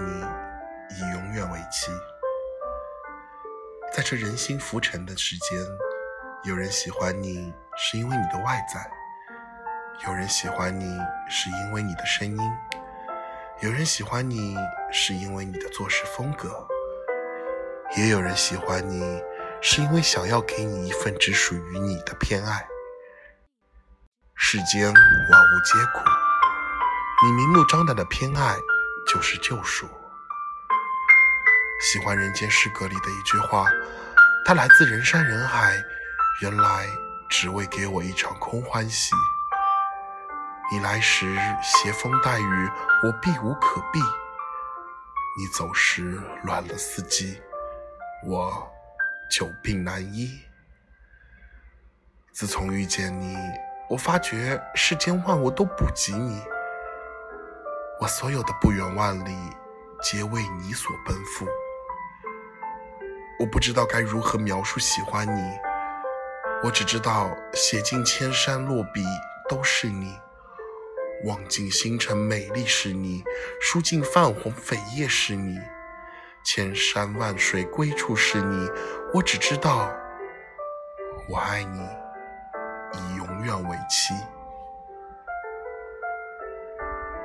你，以永远为妻。在这人心浮沉的时间，有人喜欢你是因为你的外在，有人喜欢你是因为你的声音，有人喜欢你是因为你的做事风格，也有人喜欢你是因为想要给你一份只属于你的偏爱。世间万物皆苦，你明目张胆的偏爱就是救赎。喜欢《人间失格》里的一句话，它来自人山人海，原来只为给我一场空欢喜。你来时携风带雨，我避无可避；你走时乱了四季，我久病难医。自从遇见你。我发觉世间万物都不及你，我所有的不远万里，皆为你所奔赴。我不知道该如何描述喜欢你，我只知道写尽千山落笔都是你，望尽星辰美丽是你，书尽泛黄扉页是你，千山万水归处是你。我只知道，我爱你。以永远为期。